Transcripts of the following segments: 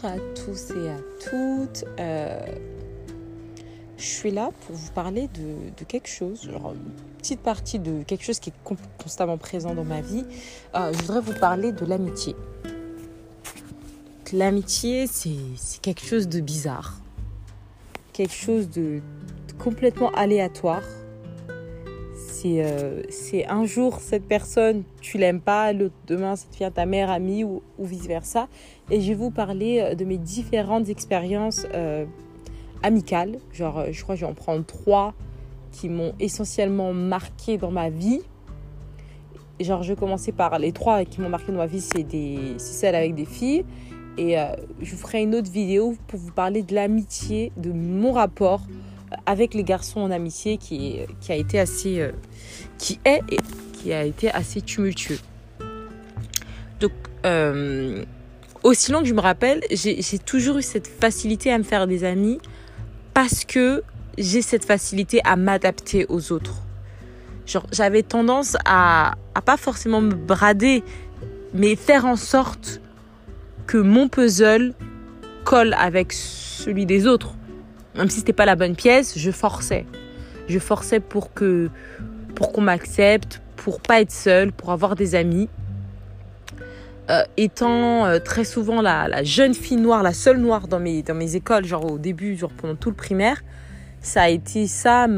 Bonjour à tous et à toutes. Euh, je suis là pour vous parler de, quelque chose, genre une petite partie de quelque chose qui est constamment présent dans ma vie. Euh, je voudrais vous parler de l'amitié. L'amitié, c'est quelque chose de bizarre, quelque chose de complètement aléatoire euh, c'est un jour cette personne, tu l'aimes pas, l'autre demain ça devient ta mère amie ou, vice-versa. Et je vais vous parler euh, de mes différentes expériences euh, amicales. Genre, je crois que je vais en prendre trois qui m'ont essentiellement marqué dans ma vie. Genre, je vais commencer par les trois qui m'ont marqué dans ma vie, c'est celles avec des filles. Et je vous ferai une autre vidéo pour vous parler de l'amitié, de mon rapport avec les garçons en amitié qui, qui a été assez euh, qui est et qui a été assez tumultueux. Donc euh, aussi long que je me rappelle, j'ai toujours eu cette facilité à me faire des amis parce que j'ai cette facilité à m'adapter aux autres. Genre j'avais tendance à, à pas forcément me brader, mais faire en sorte que mon puzzle colle avec celui des autres. Même si c'était pas la bonne pièce, je forçais. Je forçais pour que pour qu'on m'accepte, pour pas être seule, pour avoir des amis. Euh, étant euh, très souvent la, jeune fille noire, la seule noire dans mes, dans mes écoles, genre au début, genre pendant tout le primaire, ça a été ça,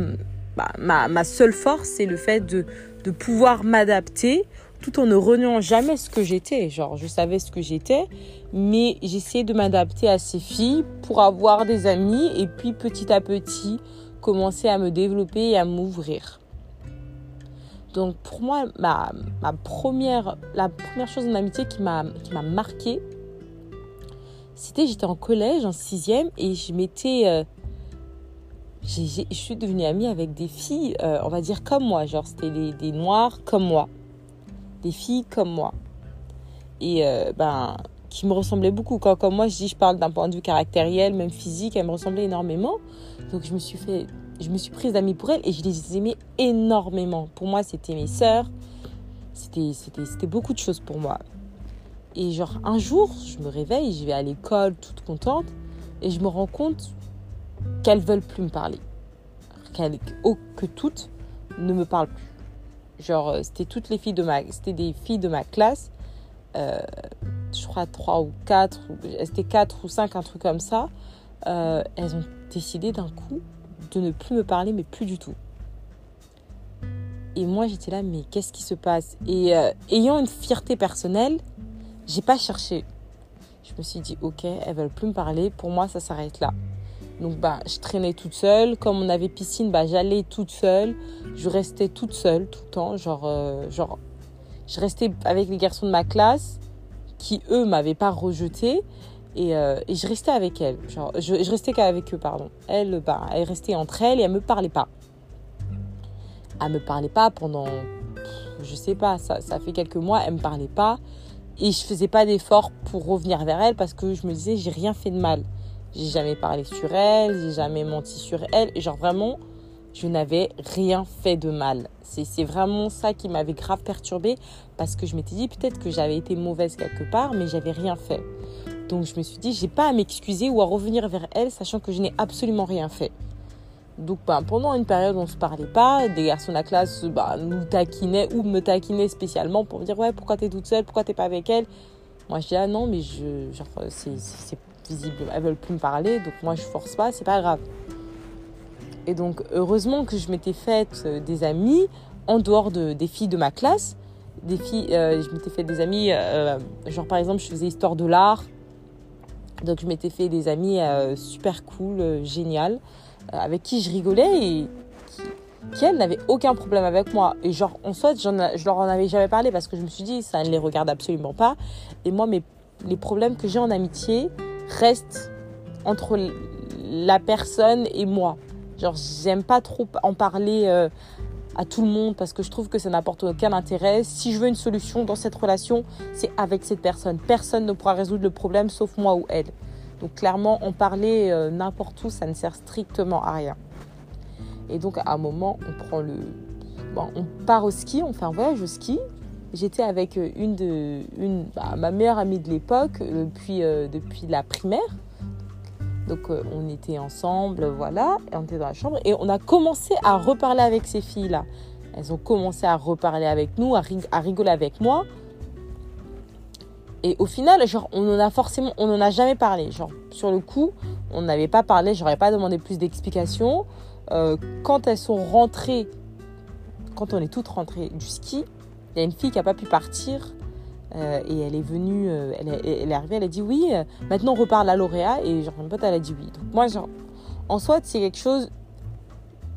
bah, ma, seule force, c'est le fait de pouvoir m'adapter tout en ne reniant jamais ce que j'étais. Genre, je savais ce que j'étais, mais j'essayais de m'adapter à ces filles pour avoir des amis et puis petit à petit commencer à me développer et à m'ouvrir. Donc pour moi, ma, ma, première, la première chose en amitié qui m'a marqué, c'était j'étais en collège, en sixième, et je m'étais... Euh, je suis devenue amie avec des filles, euh, on va dire comme moi, genre c'était des, des noirs comme moi des filles comme moi. Et euh, ben, qui me ressemblaient beaucoup. Quand, comme moi, je dis, je parle d'un point de vue caractériel, même physique, elles me ressemblaient énormément. Donc je me suis fait, je me suis prise d'amis pour elles et je les aimais énormément. Pour moi, c'était mes sœurs. C'était, c'était, beaucoup de choses pour moi. Et genre, un jour, je me réveille, je vais à l'école toute contente et je me rends compte qu'elles veulent plus me parler. Qu'elles, que toutes ne me parlent plus. Genre, euh, c'était toutes les filles de ma, c'était des filles de ma classe. Euh, je crois trois ou quatre, c'était quatre ou cinq, un truc comme ça. Euh, elles ont décidé d'un coup de ne plus me parler, mais plus du tout. Et moi, j'étais là, mais qu'est-ce qui se passe? Et ayant une fierté personnelle, j'ai pas cherché. Je me suis dit, ok, elles veulent plus me parler. Pour moi, ça s'arrête là. Donc bah, je traînais toute seule. Comme on avait piscine, bah, j'allais toute seule. Je restais toute seule tout le temps. Genre, euh, genre, je restais avec les garçons de ma classe qui, eux, m'avaient pas rejeté. Et, euh, je restais avec elles. Genre, je, restais qu'avec eux, pardon. Elles, bah, elles restaient entre elles et elles me parlaient pas. Elles me parlaient pas pendant, je sais pas, ça, ça fait quelques mois, elles me parlaient pas. Et je faisais pas d'effort pour revenir vers elles parce que je me disais, j'ai rien fait de mal. J'ai jamais parlé sur elle, j'ai jamais menti sur elle. Genre vraiment, je n'avais rien fait de mal. C'est vraiment ça qui m'avait grave perturbée parce que je m'étais dit peut-être que j'avais été mauvaise quelque part, mais j'avais rien fait. Donc je me suis dit, j'ai pas à m'excuser ou à revenir vers elle, sachant que je n'ai absolument rien fait. Donc ben, pendant une période, on ne se parlait pas. Des garçons de la classe bah, nous taquinaient ou me taquinaient spécialement pour me dire ouais pourquoi tu es toute seule, pourquoi t'es pas avec elle? Moi je dis ah non mais je genre c'est visible, elles veulent plus me parler, donc moi je force pas, c'est pas grave. Et donc heureusement que je m'étais faite euh, des amis en dehors de, des filles de ma classe. Des filles, euh, je m'étais fait des amis, euh, genre par exemple je faisais histoire de l'art, donc je m'étais fait des amis super cool, génial, avec qui je rigolais et qui, qui elles n'avaient aucun problème avec moi. Et genre en soit, je leur en avais jamais parlé parce que je me suis dit ça ne les regarde absolument pas. Et moi, mes, les problèmes que j'ai en amitié, reste entre la personne et moi. Genre, j'aime pas trop en parler euh, à tout le monde parce que je trouve que ça n'apporte aucun intérêt. Si je veux une solution dans cette relation, c'est avec cette personne. Personne ne pourra résoudre le problème sauf moi ou elle. Donc clairement, en parler euh, n'importe où, ça ne sert strictement à rien. Et donc à un moment, on prend le, bon, on part au ski, on fait un voyage au ski. J'étais avec une de une, bah, ma meilleure amie de l'époque depuis, depuis la primaire. Donc on était ensemble, voilà, et on était dans la chambre et on a commencé à reparler avec ces filles-là. Elles ont commencé à reparler avec nous, à, à rigoler avec moi. Et au final, genre, on en a forcément, on n'en a jamais parlé. Genre, sur le coup, on n'avait pas parlé, j'aurais pas demandé plus d'explications. Euh, quand elles sont rentrées, quand on est toutes rentrées du ski, il y a une fille qui n'a pas pu partir euh, et elle est venue, euh, elle, est, arrivée, elle a dit oui, maintenant on reparle à lauréat et genre, une pote, elle a dit oui. Donc moi, genre, en soi, c'est quelque chose,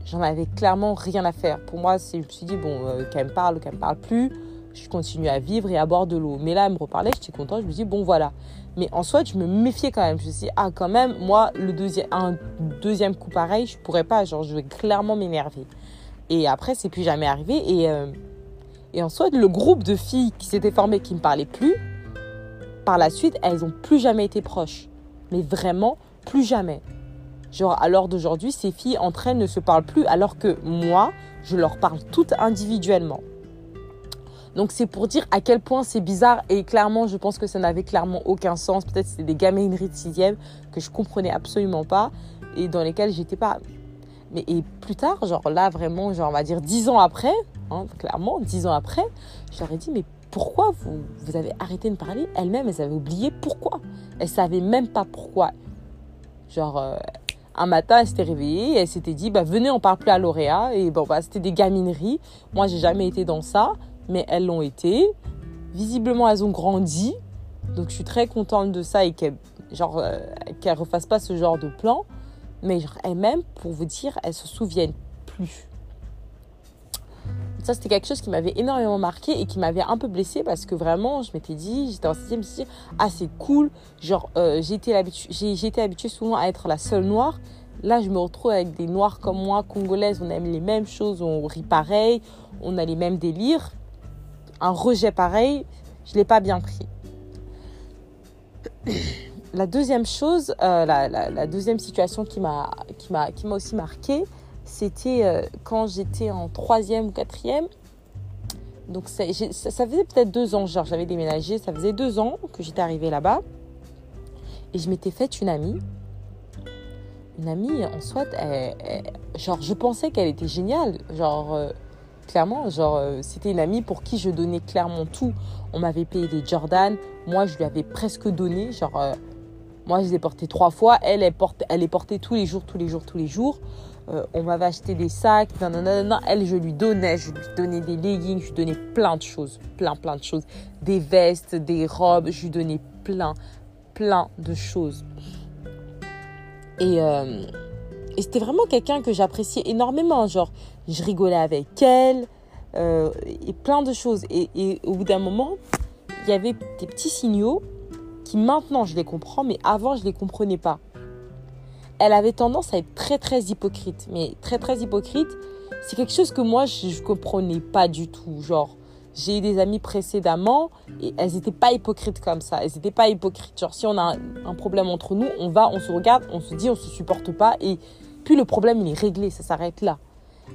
j'en avais clairement rien à faire. Pour moi, je me suis dit, bon, qu'elle me parle qu'elle me parle plus, je continue à vivre et à boire de l'eau. Mais là, elle me reparlait, j'étais contente, je me dis, bon, voilà. Mais en soi, je me méfiais quand même. Je me suis dit, ah, quand même, moi, le deuxième, un deuxième coup pareil, je pourrais pas, genre, je vais clairement m'énerver. Et après, c'est plus jamais arrivé. Et, euh, et en soi, le groupe de filles qui s'était formé, qui ne me parlaient plus, par la suite, elles n'ont plus jamais été proches. Mais vraiment, plus jamais. Genre, à l'heure d'aujourd'hui, ces filles entre elles ne se parlent plus, alors que moi, je leur parle toutes individuellement. Donc c'est pour dire à quel point c'est bizarre et clairement je pense que ça n'avait clairement aucun sens. Peut-être c'était des gamineries de sixième que je comprenais absolument pas et dans lesquelles j'étais pas. Mais et plus tard, genre là vraiment, genre on va dire dix ans après, hein, clairement dix ans après, je leur ai dit mais pourquoi vous, vous avez arrêté de parler Elles-mêmes, elles avaient oublié pourquoi? Elles savaient même pas pourquoi. Genre, euh, un matin, elle s'était réveillée elle s'était dit, bah, venez, on parle plus à lauréat. Et bon, bah, c'était des gamineries. Moi, j'ai jamais été dans ça mais elles l'ont été. Visiblement, elles ont grandi. Donc, je suis très contente de ça et qu'elles genre euh, refassent pas ce genre de plan. Mais elles-mêmes, pour vous dire, elles se souviennent plus. Ça, c'était quelque chose qui m'avait énormément marqué et qui m'avait un peu blessée parce que vraiment, je m'étais dit, j'étais en sixième, je me ah, c'est cool. Genre, euh, été, habituée souvent à être la seule noire. Là, je me retrouve avec des noirs comme moi, congolaises. On aime les mêmes choses, on rit pareil, on a les mêmes délires un rejet pareil, je ne l'ai pas bien pris. La deuxième chose, euh, la, deuxième situation qui m'a aussi marqué, c'était euh, quand j'étais en troisième ou quatrième. Donc ça, faisait peut-être deux ans, genre j'avais déménagé, ça faisait deux ans que j'étais arrivée là-bas. Et je m'étais faite une amie. Une amie, en soit, genre je pensais qu'elle était géniale. Genre, euh, Clairement, genre, c'était une amie pour qui je donnais clairement tout. On m'avait payé des Jordan. Moi, je lui avais presque donné. Genre, moi, je les ai portés trois fois. Elle, elle, porte, elle les portait tous les jours, tous les jours, tous les jours. Euh, on m'avait acheté des sacs. Non. Elle, je lui donnais. Je lui donnais des leggings. Je lui donnais plein de choses. Plein, plein de choses. Des vestes, des robes. Je lui donnais plein, plein de choses. Et, et c'était vraiment quelqu'un que j'appréciais énormément. Genre, je rigolais avec elle euh, et plein de choses. Et, au bout d'un moment, il y avait des petits signaux qui maintenant je les comprends, mais avant je les comprenais pas. Elle avait tendance à être très très hypocrite, mais très très hypocrite. C'est quelque chose que moi je, ne comprenais pas du tout. Genre, j'ai eu des amis précédemment et elles n'étaient pas hypocrites comme ça. Elles n'étaient pas hypocrites. Genre, si on a un, problème entre nous, on va, on se regarde, on se dit, on se supporte pas et puis le problème il est réglé, ça s'arrête là.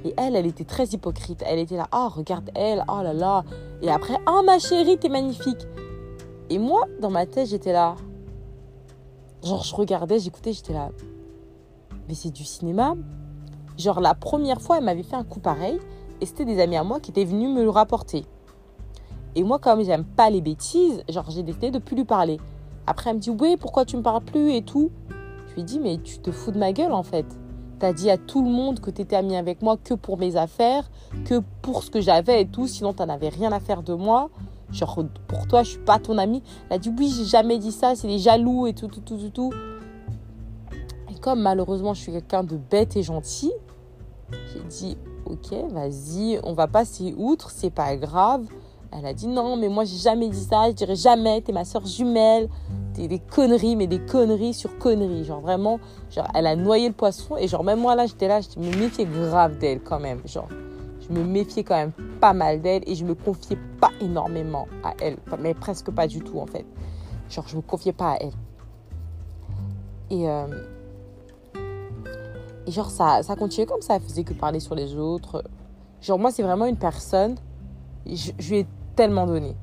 Et elle, elle était très hypocrite. Elle était là, oh, regarde elle, oh là là. Et après, oh ma chérie, t'es magnifique. Et moi, dans ma tête, j'étais là. Genre, je regardais, j'écoutais, j'étais là. Mais c'est du cinéma. Genre, la première fois, elle m'avait fait un coup pareil. Et c'était des amis à moi qui étaient venus me le rapporter. Et moi, comme j'aime pas les bêtises, genre, j'ai décidé de plus lui parler. Après, elle me dit, oui, pourquoi tu me parles plus? et tout. Je lui ai dit, mais tu te fous de ma gueule, en fait. T'as dit à tout le monde que tu étais ami avec moi que pour mes affaires, que pour ce que j'avais et tout, sinon tu n'avais rien à faire de moi. Genre, pour toi, je suis pas ton ami. Elle a dit, oui, j'ai jamais dit ça, c'est des jaloux et tout, tout, tout, tout, tout. Et comme malheureusement, je suis quelqu'un de bête et gentil, j'ai dit, ok, vas-y, on va passer outre, c'est pas grave. Elle a dit, non, mais moi, j'ai jamais dit ça, je dirais jamais, t'es ma soeur jumelle des, conneries, mais des conneries sur conneries. Genre vraiment, genre, elle a noyé le poisson. Et genre, même moi là, j'étais là, je me méfiais grave d'elle quand même. Genre, je me méfiais quand même pas mal d'elle et je me confiais pas énormément à elle. Mais presque pas du tout en fait. Genre, je me confiais pas à elle. Et, euh, et genre, ça, ça continuait comme ça. Elle faisait que parler sur les autres. Genre, moi, c'est vraiment une personne. Je, je lui ai tellement donné.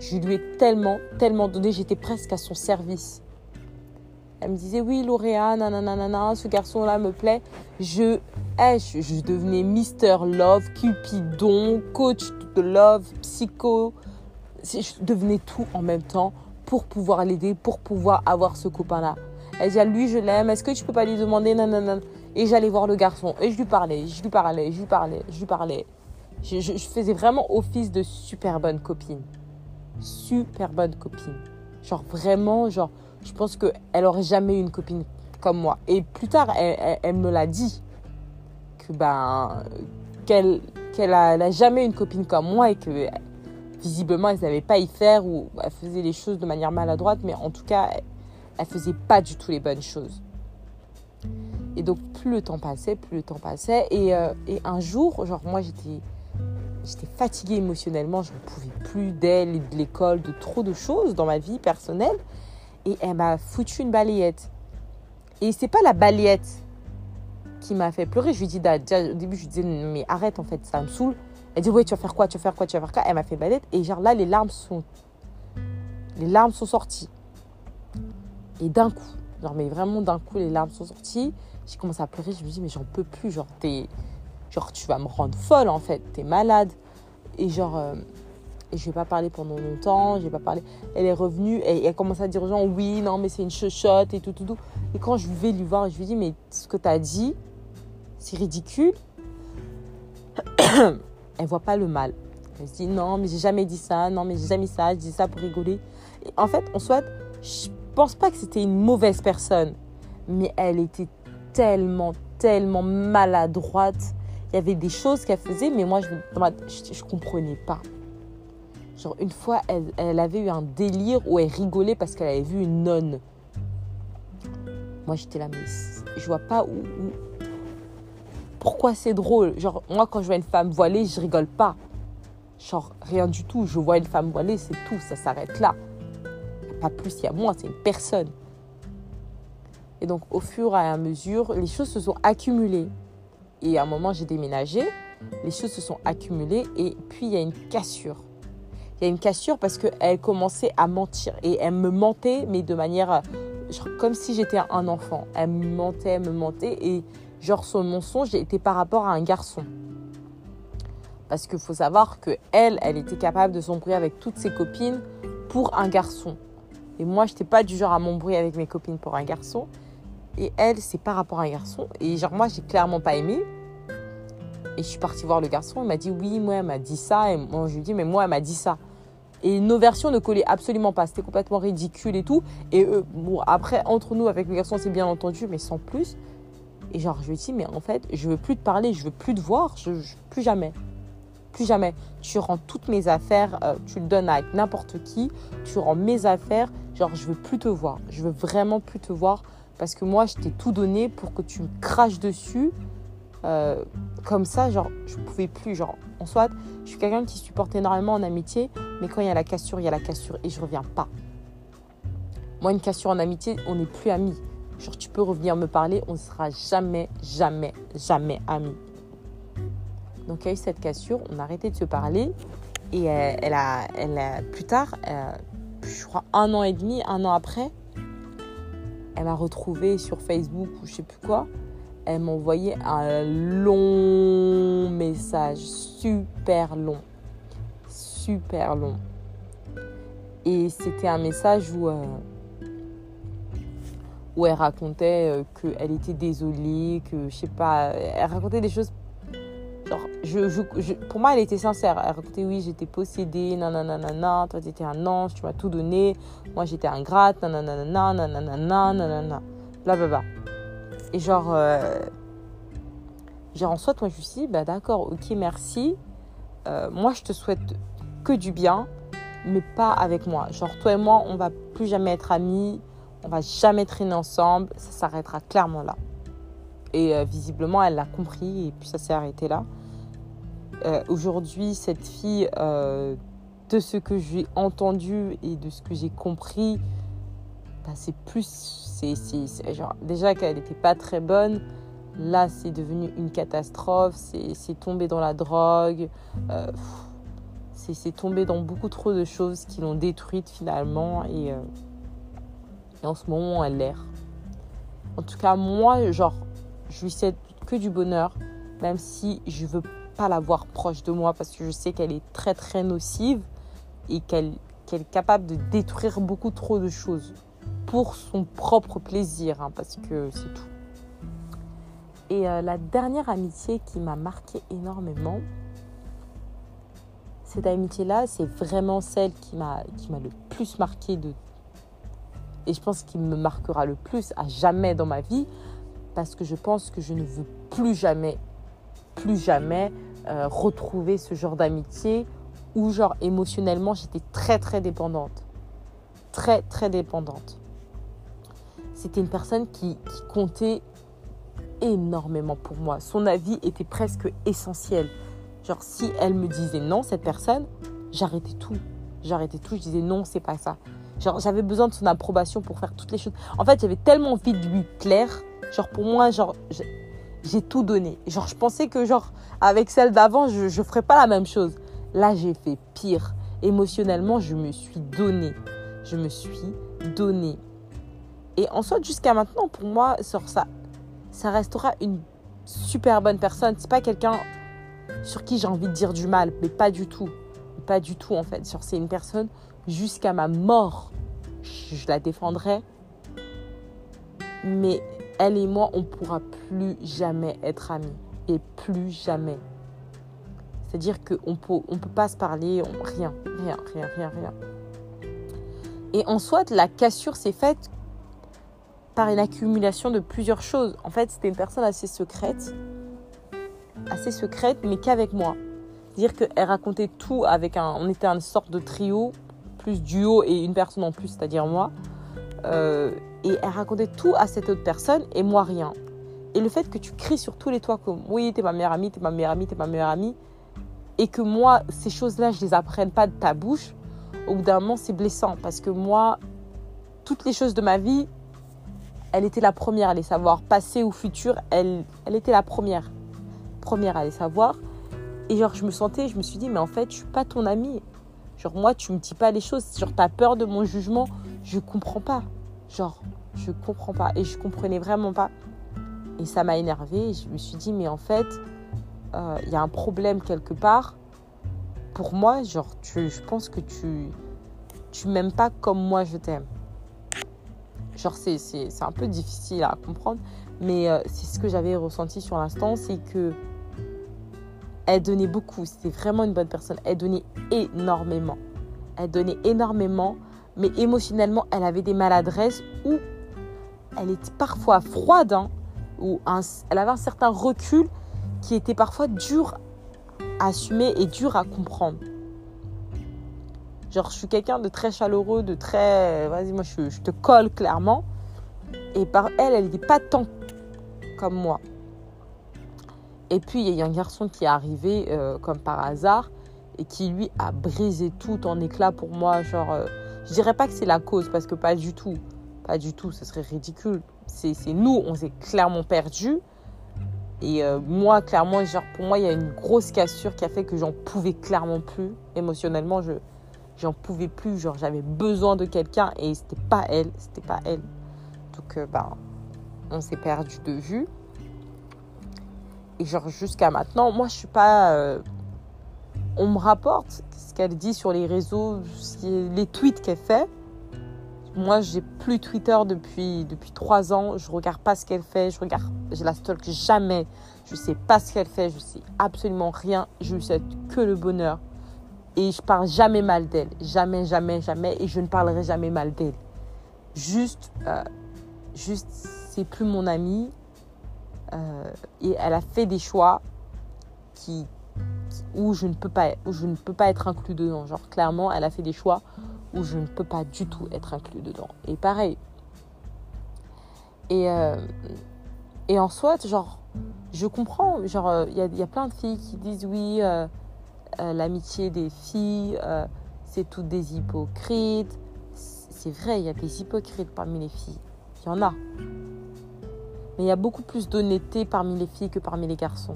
Je lui ai tellement, tellement donné. J'étais presque à son service. Elle me disait, oui, Lauréat, nanana, ce garçon-là me plaît. Je, je, je, devenais Mister Love, Cupidon, coach de love, psycho. Je devenais tout en même temps pour pouvoir l'aider, pour pouvoir avoir ce copain-là. Elle dit, lui, je l'aime. Est-ce que tu peux pas lui demander, nanana? Et j'allais voir le garçon et je lui parlais, je lui parlais, je lui parlais, je lui parlais. Je, je faisais vraiment office de super bonne copine. Super bonne copine. Genre vraiment, genre, je pense qu'elle aurait jamais eu une copine comme moi. Et plus tard, elle, me l'a dit que ben qu'elle qu'elle a, jamais eu une copine comme moi et que visiblement elle savait pas y faire ou elle faisait les choses de manière maladroite, mais en tout cas, elle faisait pas du tout les bonnes choses. Et donc plus le temps passait, plus le temps passait. Et, euh, un jour, genre moi j'étais j'étais fatiguée émotionnellement, je ne pouvais plus d'elle de l'école, de trop de choses dans ma vie personnelle et elle m'a foutu une balayette. Et c'est pas la balayette qui m'a fait pleurer. Je lui dis, déjà, au début, je lui disais, mais arrête, en fait, ça me saoule. Elle dit, ouais, tu vas faire quoi, tu vas faire quoi, tu vas faire quoi? Elle m'a fait balayette. Et genre là, les larmes sont. Les larmes sont sorties. Et d'un coup, genre, mais vraiment d'un coup, les larmes sont sorties. J'ai commencé à pleurer. Je me dis, mais j'en peux plus. Genre, t'es. Genre, tu vas me rendre folle, en fait. T'es malade. Et genre. Euh, et je vais pas parler pendant longtemps, je vais pas parler. Elle est revenue et elle commence à dire aux gens oui, non, mais c'est une chuchote et tout, tout, tout. Et quand je vais lui voir, je lui dis mais ce que tu as dit, c'est ridicule. elle voit pas le mal. Elle se dit non, mais j'ai jamais dit ça, non, mais j'ai jamais dit ça, je dis ça pour rigoler. En fait, en soit, je pense pas que c'était une mauvaise personne, mais elle était tellement, tellement maladroite. Il y avait des choses qu'elle faisait, mais moi, je ne comprenais pas. Genre, une fois, elle, avait eu un délire où elle rigolait parce qu'elle avait vu une nonne. Moi, j'étais là, mais je vois pas où. Pourquoi c'est drôle? Genre, moi, quand je vois une femme voilée, je rigole pas. Genre, rien du tout. Je vois une femme voilée, c'est tout. Ça s'arrête là. Pas plus, il y a moins, c'est une personne. Et donc, au fur et à mesure, les choses se sont accumulées. Et à un moment, j'ai déménagé. Les choses se sont accumulées. Et puis, il y a une cassure il y a une cassure parce qu'elle commençait à mentir. Et elle me mentait, mais de manière comme si j'étais un enfant. Elle me mentait, elle me mentait. Et genre, son mensonge était par rapport à un garçon. Parce qu'il faut savoir que elle, elle était capable de s'embrouiller avec toutes ses copines pour un garçon. Et moi, je n'étais pas du genre à m'embrouiller avec mes copines pour un garçon. Et elle, c'est par rapport à un garçon. Et genre, moi, j'ai clairement pas aimé. Et je suis partie voir le garçon, il m'a dit oui, moi, elle m'a dit ça. Et moi, je lui dit, mais moi, elle m'a dit ça. Et nos versions ne collaient absolument pas. C'était complètement ridicule et tout. Et bon, après, entre nous, avec le garçon, c'est bien entendu, mais sans plus. Et genre, je lui ai dit, mais en fait, je veux plus te parler, je veux plus te voir, plus jamais. Plus jamais. Tu rends toutes mes affaires, euh, tu le donnes à n'importe qui, tu rends mes affaires, genre, je veux plus te voir. Je veux vraiment plus te voir parce que moi, je t'ai tout donné pour que tu me craches dessus euh, comme ça, genre, je pouvais plus. Genre, en soit, je suis quelqu'un qui supporte énormément en amitié, mais quand il y a la cassure, il y a la cassure et je reviens pas. Moi, une cassure en amitié, on n'est plus amis. Genre, tu peux revenir me parler, on ne sera jamais, jamais, jamais amis. Donc, il y a eu cette cassure, on a arrêté de se parler. Et elle, a, elle a, plus tard, euh, je crois un an et demi, un an après, elle m'a retrouvé sur Facebook ou je sais plus quoi elle m'a envoyé un long message, super long, super long. Et c'était un message où, euh, où elle racontait euh, qu'elle était désolée, que je sais pas, elle racontait des choses. Genre, je, pour moi, elle était sincère. Elle racontait oui, j'étais possédée, nanana, nanana, toi t'étais un ange, tu m'as tout donné, moi j'étais ingrate, nanana, nanana, nanana, nanana, blablabla. Et genre, euh, genre en soit, moi je suis dit, bah d'accord, ok, merci. Euh, moi, je te souhaite que du bien, mais pas avec moi. Genre, toi et moi, on va plus jamais être amis, on va jamais traîner ensemble, ça s'arrêtera clairement là. Et euh, visiblement, elle l'a compris et puis ça s'est arrêté là. Aujourd'hui, cette fille, de ce que j'ai entendu et de ce que j'ai compris, c'est plus c'est, genre, déjà qu'elle n'était pas très bonne. Là, c'est devenu une catastrophe. C'est, tombé dans la drogue. Euh, c'est tombé dans beaucoup trop de choses qui l'ont détruite finalement et, euh, en ce moment elle l'air. En tout cas, moi, genre, je lui souhaite que du bonheur, même si je veux pas la voir proche de moi parce que je sais qu'elle est très très nocive et qu'elle est capable de détruire beaucoup trop de choses pour son propre plaisir, hein, parce que c'est tout. Et euh, la dernière amitié qui m'a marqué énormément, cette amitié-là, c'est vraiment celle qui m'a le plus marqué de et je pense qu'il me marquera le plus à jamais dans ma vie parce que je pense que je ne veux plus jamais, plus jamais euh, retrouver ce genre d'amitié où genre émotionnellement j'étais très très dépendante. Très très dépendante. C'était une personne qui, comptait énormément pour moi. Son avis était presque essentiel. Genre, si elle me disait non, cette personne, j'arrêtais tout. J'arrêtais tout. Je disais non, c'est pas ça. Genre, j'avais besoin de son approbation pour faire toutes les choses. En fait, j'avais tellement envie de lui plaire. Genre, pour moi, genre, j'ai tout donné. Genre, je pensais que, genre, avec celle d'avant, je ne ferais pas la même chose. Là, j'ai fait pire. Émotionnellement, je me suis donné. Je me suis donné. Et en soit, jusqu'à maintenant, pour moi, ça, restera une super bonne personne. C'est pas quelqu'un sur qui j'ai envie de dire du mal, mais pas du tout. Pas du tout en fait. C'est une personne jusqu'à ma mort, je la défendrai. Mais elle et moi, on ne pourra plus jamais être amis. Et plus jamais. C'est-à-dire qu'on ne peut, on peut pas se parler, rien, rien, rien, rien, rien. Et en soit, la cassure s'est faite par une accumulation de plusieurs choses. En fait, c'était une personne assez secrète assez secrète, mais qu'avec moi. Dire qu'elle racontait tout avec un. On était une sorte de trio, plus duo et une personne en plus, c'est-à-dire moi. Euh, et elle racontait tout à cette autre personne et moi rien. Et le fait que tu cries sur tous les toits comme oui, t'es ma meilleure amie, t'es ma meilleure amie, t'es ma meilleure amie, et que moi, ces choses-là, je les apprenne pas de ta bouche, au bout d'un moment, c'est blessant parce que moi, toutes les choses de ma vie, elle était la première à les savoir. Passé ou futur, elle, elle était la première première à les savoir. Et genre, je me sentais, je me suis dit, mais en fait, je suis pas ton ami. Genre, moi, tu me dis pas les choses. Genre, as peur de mon jugement. Je comprends pas. Genre, je comprends pas. Et je comprenais vraiment pas. Et ça m'a énervé. Je me suis dit, mais en fait, il euh, y a un problème quelque part. Pour moi, genre, tu, je pense que tu, tu m'aimes pas comme moi je t'aime. Genre, c'est un peu difficile à comprendre. Mais euh, c'est ce que j'avais ressenti sur l'instant. C'est que elle donnait beaucoup. C'était vraiment une bonne personne. Elle donnait énormément. Elle donnait énormément. Mais émotionnellement, elle avait des maladresses où elle était parfois froide. Hein, ou elle avait un certain recul qui était parfois dur à assumer et dur à comprendre. Genre, je suis quelqu'un de très chaleureux, de très. Vas-y, moi, je, je, te colle clairement. Et par elle, elle n'était pas tant comme moi. Et puis, il y a un garçon qui est arrivé euh, comme par hasard et qui, lui, a brisé tout en éclats pour moi. Genre, euh, je dirais pas que c'est la cause parce que pas du tout. Pas du tout, ce serait ridicule. C'est nous, on s'est clairement perdu. Et euh, moi, clairement, genre, pour moi, il y a une grosse cassure qui a fait que j'en pouvais clairement plus. Émotionnellement, je j'en pouvais plus. Genre, j'avais besoin de quelqu'un et c'était pas elle. C'était pas elle. Donc, ben, on s'est perdu de vue. Et genre jusqu'à maintenant, moi je suis pas... Euh, on me rapporte ce qu'elle dit sur les réseaux, les tweets qu'elle fait. Moi, j'ai plus Twitter depuis depuis trois ans. Je regarde pas ce qu'elle fait. Je regarde, je la stalk jamais. Je sais pas ce qu'elle fait. Je sais absolument rien. Je lui souhaite que le bonheur. Et je parle jamais mal d'elle. Jamais, jamais, jamais. Et je ne parlerai jamais mal d'elle. Juste, euh, juste, c'est plus mon amie. Euh, et elle a fait des choix qui, où, je ne peux pas, où je ne peux pas être inclus dedans. Genre, clairement, elle a fait des choix où je ne peux pas du tout être inclus dedans. Et pareil. Et, euh, en soit, genre, je comprends. Genre, euh, il y, a plein de filles qui disent oui, l'amitié des filles, c'est toutes des hypocrites. C'est vrai, il y a des hypocrites parmi les filles. Il y en a. Mais il y a beaucoup plus d'honnêteté parmi les filles que parmi les garçons.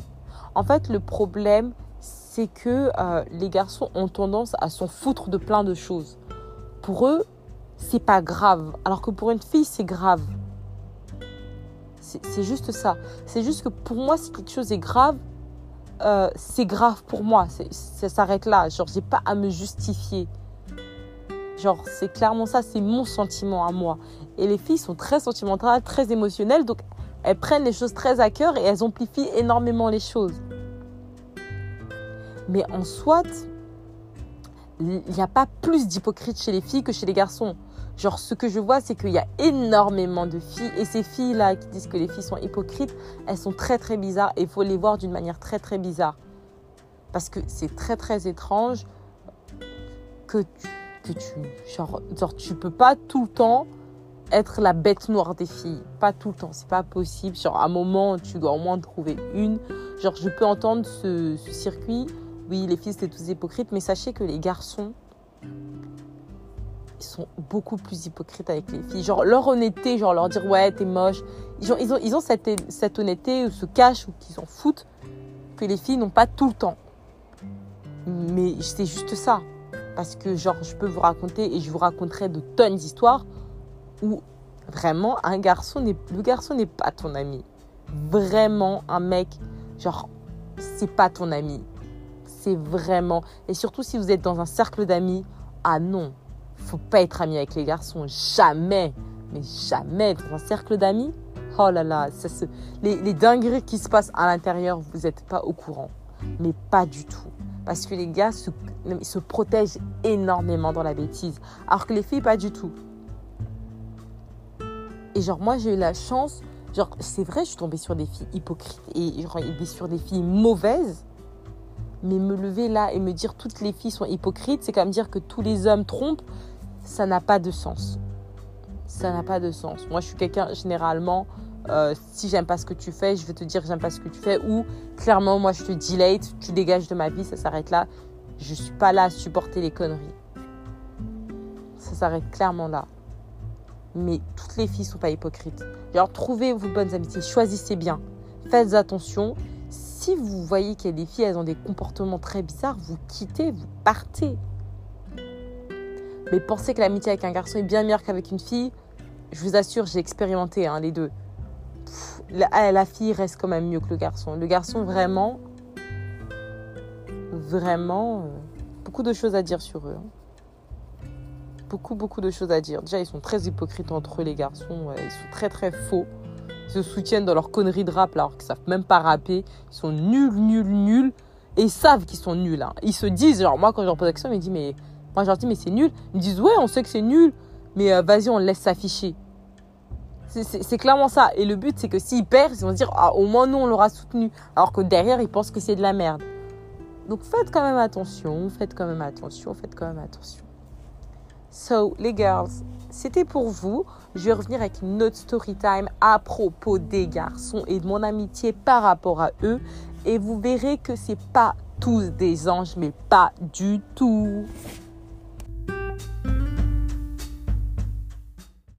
En fait, le problème, c'est que euh, les garçons ont tendance à s'en foutre de plein de choses. Pour eux, c'est pas grave, alors que pour une fille, c'est grave. C'est juste ça. C'est juste que pour moi, si quelque chose est grave, euh, c'est grave pour moi. Ça s'arrête là. Genre, j'ai pas à me justifier. Genre, c'est clairement ça, c'est mon sentiment à moi. Et les filles sont très sentimentales, très émotionnelles, donc elles prennent les choses très à cœur et elles amplifient énormément les choses. Mais en soit, il n'y a pas plus d'hypocrite chez les filles que chez les garçons. Genre, ce que je vois, c'est qu'il y a énormément de filles. Et ces filles-là qui disent que les filles sont hypocrites, elles sont très très bizarres. Et il faut les voir d'une manière très très bizarre. Parce que c'est très très étrange que tu que tu genre, genre tu peux pas tout le temps être la bête noire des filles, pas tout le temps, c'est pas possible. Genre à un moment, tu dois au moins trouver une. Genre je peux entendre ce, circuit. Oui, les filles c'est tous hypocrites, mais sachez que les garçons ils sont beaucoup plus hypocrites avec les filles. Genre leur honnêteté, genre leur dire ouais t'es moche. Ils ont, cette, honnêteté ou se cachent ou qu'ils s'en foutent que les filles n'ont pas tout le temps. Mais c'est juste ça. Parce que, genre, je peux vous raconter et je vous raconterai de tonnes d'histoires où vraiment un garçon le garçon n'est pas ton ami. Vraiment un mec genre c'est pas ton ami. C'est vraiment et surtout si vous êtes dans un cercle d'amis, ah non, faut pas être ami avec les garçons jamais. Mais jamais dans un cercle d'amis. Oh là là, les, les dingueries qui se passent à l'intérieur, vous n'êtes pas au courant. Mais pas du tout. Parce que les gars se, se protègent énormément dans la bêtise. Alors que les filles, pas du tout. Et genre, moi, j'ai eu la chance. Genre, c'est vrai, je suis tombée sur des filles hypocrites et genre, sur des filles mauvaises. Mais me lever là et me dire toutes les filles sont hypocrites, c'est comme dire que tous les hommes trompent. Ça n'a pas de sens. Ça n'a pas de sens. Moi, je suis quelqu'un, généralement, euh, si j'aime pas ce que tu fais, je vais te dire j'aime pas ce que tu fais. Ou clairement, moi, je te delete, tu dégages de ma vie, ça s'arrête là. Je suis pas là à supporter les conneries. Ça s'arrête clairement là. Mais toutes les filles sont pas hypocrites. Alors, trouvez vos bonnes amitiés, choisissez bien. Faites attention. Si vous voyez qu'il y a des filles, elles ont des comportements très bizarres, vous quittez, vous partez. Mais pensez que l'amitié avec un garçon est bien meilleure qu'avec une fille. Je vous assure, j'ai expérimenté hein, les deux la, fille reste quand même mieux que le garçon. Le garçon, vraiment, vraiment, euh, beaucoup de choses à dire sur eux. Hein. Beaucoup, beaucoup de choses à dire. Déjà, ils sont très hypocrites entre eux, les garçons. ils sont très, très faux. Se soutiennent dans leur conneries de rap, alors qu'ils savent même pas rapper. Ils sont nuls, nuls, nuls. Et ils savent qu'ils sont nuls. Hein. Ils se disent, genre, moi, quand je leur pose la question, ils me disent, mais moi, je leur dis, mais c'est nul. Ils me disent, ouais, on sait que c'est nul, mais euh, vas-y, on laisse s'afficher. C'est clairement ça. Et le but, c'est que s'ils perdent, ils vont se dire ah, au moins nous, on l'aura soutenu. Alors que derrière, ils pensent que c'est de la merde. Donc faites quand même attention, faites quand même attention, faites quand même attention. So, les girls, c'était pour vous. Je vais revenir avec une autre story time à propos des garçons et de mon amitié par rapport à eux. Et vous verrez que c'est pas tous des anges, mais pas du tout.